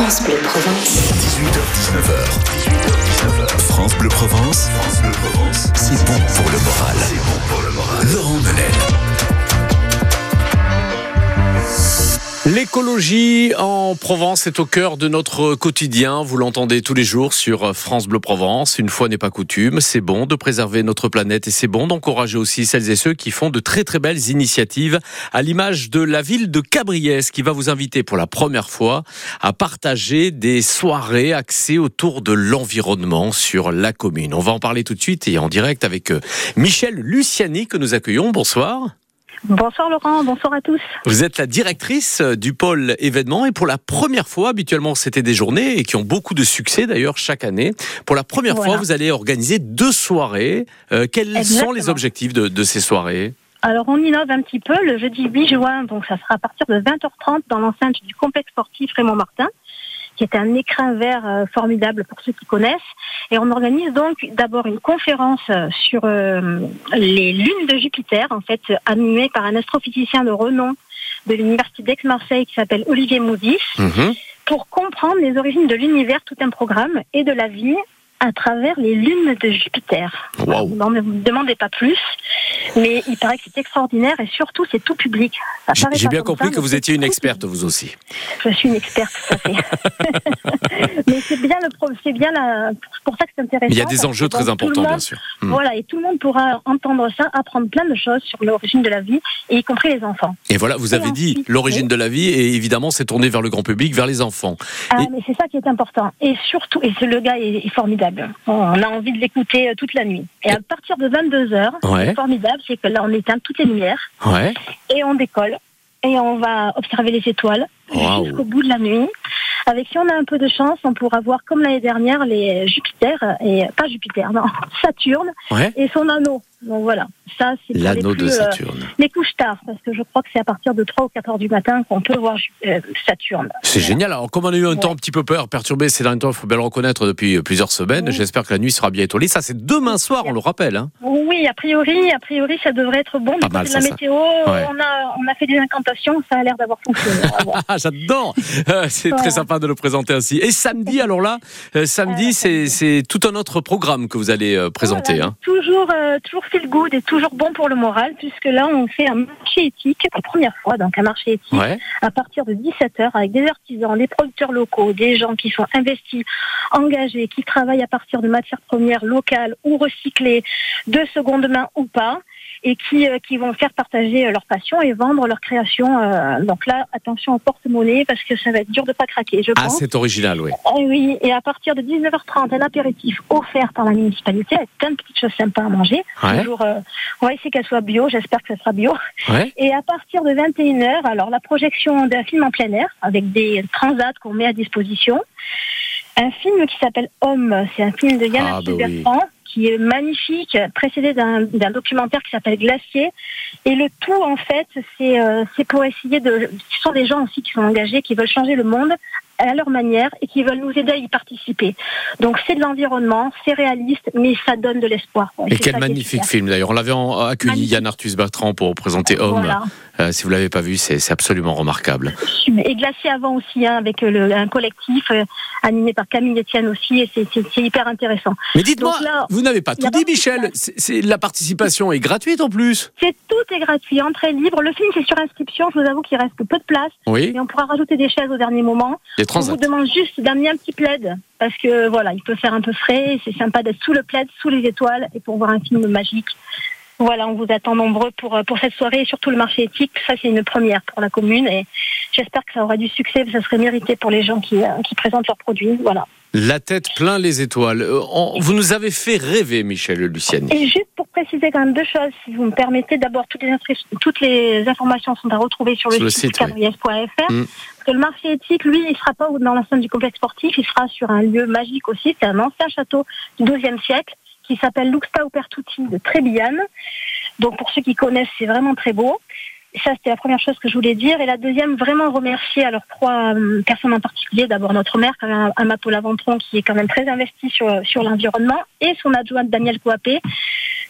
France Bleu Provence. 18h, 19h. France Bleu Provence. France Bleu Provence. C'est bon pour le moral. C'est bon pour le moral. Laurent Menel. L'écologie en Provence est au cœur de notre quotidien. Vous l'entendez tous les jours sur France Bleu Provence. Une fois n'est pas coutume, c'est bon de préserver notre planète et c'est bon d'encourager aussi celles et ceux qui font de très très belles initiatives à l'image de la ville de Cabriès qui va vous inviter pour la première fois à partager des soirées axées autour de l'environnement sur la commune. On va en parler tout de suite et en direct avec euh, Michel Luciani que nous accueillons. Bonsoir. Bonsoir Laurent, bonsoir à tous. Vous êtes la directrice du pôle événements et pour la première fois, habituellement c'était des journées et qui ont beaucoup de succès d'ailleurs chaque année. Pour la première Voilà. fois, vous allez organiser deux soirées. Euh, quels sont les objectifs de, de ces soirées? Alors on innove un petit peu le jeudi 8 juin, donc ça sera à partir de 20h30 dans l'enceinte du complexe sportif Raymond Martin, qui est un écrin vert euh, formidable pour ceux qui connaissent. Et on organise donc d'abord une conférence euh, sur euh, les lunes de Jupiter, en fait animée par un astrophysicien de renom de l'université d'Aix-Marseille qui s'appelle Olivier Moudis. Mhm. pour comprendre les origines de l'univers, tout un programme, et de la vie à travers les lunes de Jupiter. Waouh. Vous ne me demandez pas plus, mais il paraît que c'est extraordinaire et surtout c'est tout public. J'ai bien compris ça, que vous étiez une experte, vous aussi. Je suis une experte, tout à fait. mais c'est bien, le bien la, pour ça que c'est intéressant. Mais il y a des enjeux très importants, monde- bien sûr. Hmm. Voilà, et tout le monde pourra entendre ça, apprendre plein de choses sur l'origine de la vie, et y compris les enfants. Et voilà, vous Et avez dit l'origine de la vie et évidemment c'est tourné vers le grand public, vers les enfants. Ah, Et- mais c'est ça qui est important. Et surtout, et le gars est, est formidable. On a envie de l'écouter euh, toute la nuit. Et à partir de 22h, Ouais. c'est formidable, c'est que là, on éteint toutes les lumières Ouais. et on décolle. Et on va observer les étoiles jusqu'au bout de la nuit. Avec, si on a un peu de chance, on pourra voir, comme l'année dernière, les Jupiter, et pas Jupiter, non, Saturne Ouais. et son anneau. Donc voilà, ça, c'est L'anneau de euh, Saturne. les couches tard, parce que je crois que c'est à partir de 3 ou 4 heures du matin qu'on peut voir euh, Saturne. C'est génial. Alors, comme on a eu un Ouais. temps un petit peu peur, perturbé ces derniers temps, il faut bien le reconnaître depuis euh, plusieurs semaines. Oui. J'espère que la nuit sera bien étoilée. Ça, c'est demain soir, on le rappelle. hein. Oui, a priori, a priori, ça devrait être bon. Pas mal, de la ça. météo, Ouais. on, a, on a fait des incantations, ça a l'air d'avoir fonctionné. Ah, j'adore. Euh, c'est très sympa de le présenter ainsi. Et samedi, alors là, euh, samedi, Euh, c'est tout un autre programme que vous allez euh, présenter. Voilà, hein. Toujours, euh, toujours feel good et toujours bon pour le moral, puisque là, on fait un marché éthique, la première fois, donc un marché éthique, Ouais. à partir de 17h, avec des artisans, des producteurs locaux, des gens qui sont investis, engagés, qui travaillent à partir de matières premières locales ou recyclées, de seconde main ou pas, et qui, euh, qui vont faire partager euh, leur passion et vendre leur création. euh, donc là, attention au porte-monnaie, parce que ça va être dur de pas craquer, je Ah, pense. c'est original, oui. Eh oui, et à partir de 19h30, un apéritif offert par la municipalité avec plein de petites choses sympas à manger. Ouais. Toujours, euh, on va essayer qu'elle soit bio, j'espère que ça sera bio. Ouais. Et à partir de 21h, alors la projection d'un film en plein air avec des transats qu'on met à disposition. Un film qui s'appelle Homme, c'est un film de Yann Ah, bah oui. Bertrand qui est magnifique, précédé d'un documentaire qui s'appelle Glacier. Et le tout, en fait, c'est euh, pour essayer de... Ce sont des gens aussi qui sont engagés, qui veulent changer le monde à leur manière et qui veulent nous aider à y participer. Donc c'est de l'environnement, c'est réaliste, mais ça donne de l'espoir. Et quel magnifique film d'ailleurs. On l'avait accueilli Magnifique. Yann Arthus Bertrand pour présenter Homme. Voilà. Euh, si vous l'avez pas vu, c'est absolument remarquable. Et Glacier avant aussi, hein, avec le- un collectif euh, animé par Camille Etienne aussi, et c'est- hyper intéressant. Mais dites-moi, vous n'avez pas tout dit, Michel. La participation est gratuite en plus. C'est tout est gratuit, entrée libre. Le film c'est sur inscription. Je vous avoue qu'il reste peu de place, Oui. et on pourra rajouter des chaises au dernier moment. Les On vous demande juste d'amener un petit plaid parce que voilà, il peut faire un peu frais. C'est sympa d'être sous le plaid, sous les étoiles, et pour voir un film magique. Voilà, on vous attend nombreux pour, euh, pour cette soirée et surtout le marché éthique. Ça, c'est une première pour la commune et j'espère que ça aura du succès, que ça serait mérité pour les gens qui, euh, qui présentent leurs produits. Voilà. La tête plein les étoiles. Euh, vous nous avez fait rêver, Michel Luciani. Et juste pour préciser quand même deux choses, si vous me permettez, d'abord toutes toutes les informations sont à retrouver sur le, Sur site, site, oui. Mm. Parce que le marché éthique, lui, il sera pas dans l'enceinte du complexe sportif, il sera sur un lieu magique aussi. C'est un ancien château du XIIe siècle qui s'appelle Luxta Upertuti de Trébillane. Donc pour ceux qui connaissent, c'est vraiment très beau. Ça, c'était la première chose que je voulais dire. Et la deuxième, vraiment remercier trois euh, personnes en particulier. D'abord notre maire, Amapola Ventron, qui est quand même très investi sur, sur l'environnement, et son adjointe Daniel Coapé,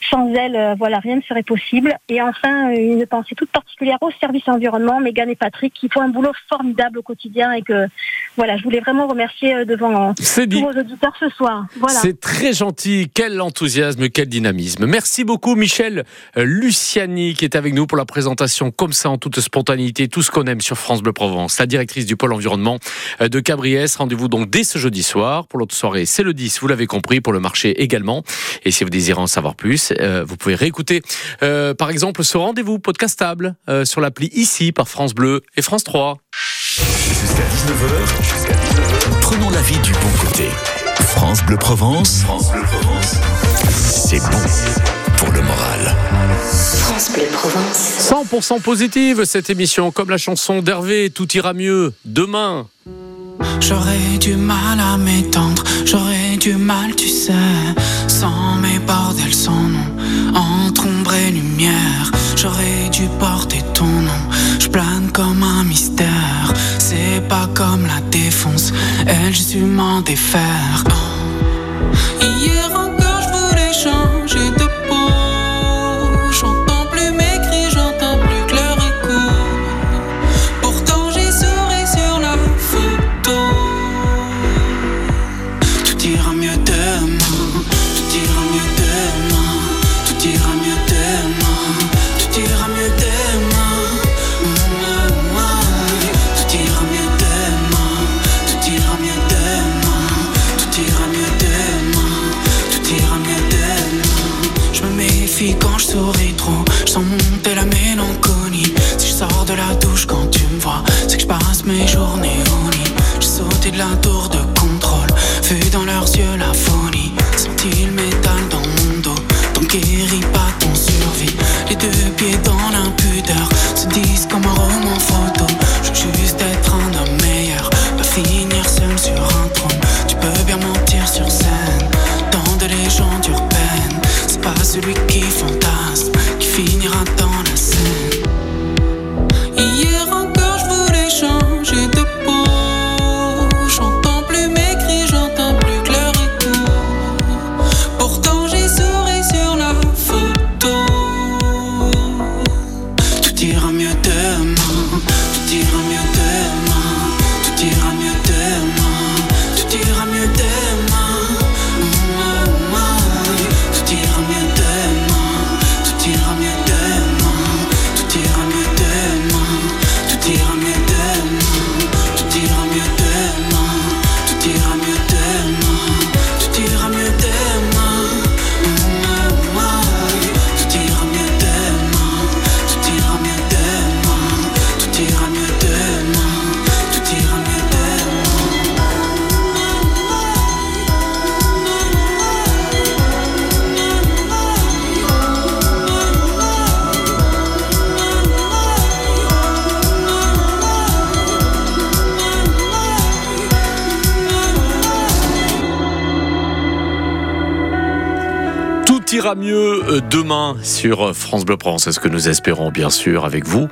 Sans elle, euh, voilà, rien ne serait possible. Et enfin, une pensée toute particulière au service environnement, Mégane et Patrick, qui font un boulot formidable au quotidien et que, voilà, je voulais vraiment remercier devant tous vos auditeurs ce soir. Voilà. C'est très gentil. Quel enthousiasme, quel dynamisme. Merci beaucoup, Michel Luciani, qui est avec nous pour la présentation comme ça, en toute spontanéité, tout ce qu'on aime sur France Bleu Provence, la directrice du pôle environnement de Cabriès. Rendez-vous donc dès ce jeudi soir. Pour l'autre soirée, c'est le 10, vous l'avez compris, pour le marché également. Et si vous désirez en savoir plus, euh, vous pouvez réécouter, euh, par exemple, ce rendez-vous podcastable euh, sur l'appli ici par France Bleu et France 3. Jusqu'à 19h, prenons la vie du bon côté. France Bleu Provence, France Bleu Provence, c'est bon pour le moral. France Bleu Provence. 100% positive cette émission, comme la chanson d'Hervé, tout ira mieux demain. J'aurais du mal à m'étendre, j'aurais du mal, tu sais, sans mes bordels, sans nom, entre ombre et lumière. J'aurais dû porter ton elle, je suis m'en défaire. souris trop, je monter la mélancolie. Si je sors de la douche quand tu me vois, c'est que je passe mes journées au lit. J'ai sauté de la tour de contrôle, vu dans leurs yeux la folie. Senti le métal dans mon dos, t'en guéris pas. Ira mieux euh, demain sur France Bleu Provence. C'est ce que nous espérons bien sûr avec vous.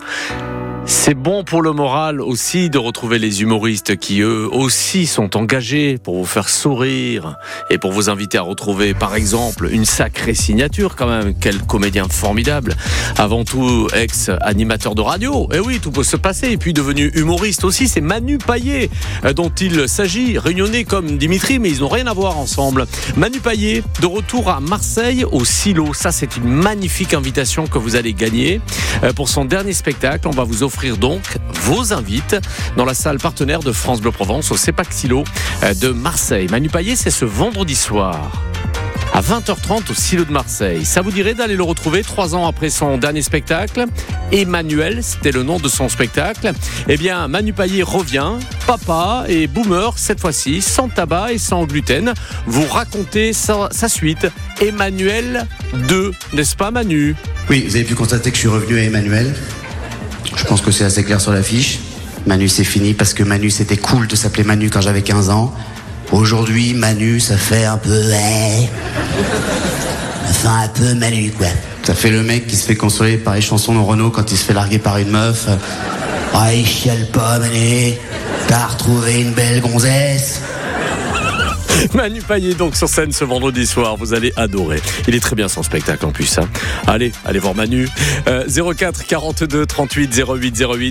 C'est bon pour le moral aussi de retrouver les humoristes qui eux aussi sont engagés pour vous faire sourire et pour vous inviter à retrouver par exemple une sacrée signature quand même. Quel comédien formidable. Avant tout ex-animateur de radio. Et eh oui, tout peut se passer. Et puis devenu humoriste aussi, c'est Manu Paillet euh, dont il s'agit. Réunionnais comme Dimitri, mais ils n'ont rien à voir ensemble. Manu Paillet de retour à Marseille au Silo. Ça c'est une magnifique invitation que vous allez gagner. Euh, pour son dernier spectacle, on va vous offrir donc vos invites dans la salle partenaire de France Bleu Provence au CEPAC Silo euh, de Marseille. Manu Payet, c'est ce vendredi soir à 20h30 au Silo de Marseille. Ça vous dirait d'aller le retrouver trois ans après son dernier spectacle? Emmanuel, c'était le nom de son spectacle. Eh bien, Manu Payet revient, papa et boomer cette fois-ci, sans tabac et sans gluten. Vous racontez sa suite, Emmanuel 2, n'est-ce pas Manu? Oui, vous avez pu constater que je suis revenu à Emmanuel. Je pense que c'est assez clair sur l'affiche. Manu, c'est fini parce que Manu, c'était cool de s'appeler Manu quand j'avais 15 ans. Aujourd'hui, Manu, ça fait un peu. Enfin, un peu Manu, quoi. Ça fait le mec qui se fait consoler par les chansons de Renault quand il se fait larguer par une meuf. Ah, il chiale pas, Manu. T'as retrouvé une belle gonzesse. Manu Payet donc sur scène ce vendredi soir, vous allez adorer. Il est très bien son spectacle en plus. Hein. Allez, allez voir Manu. 04 42 38 08 08.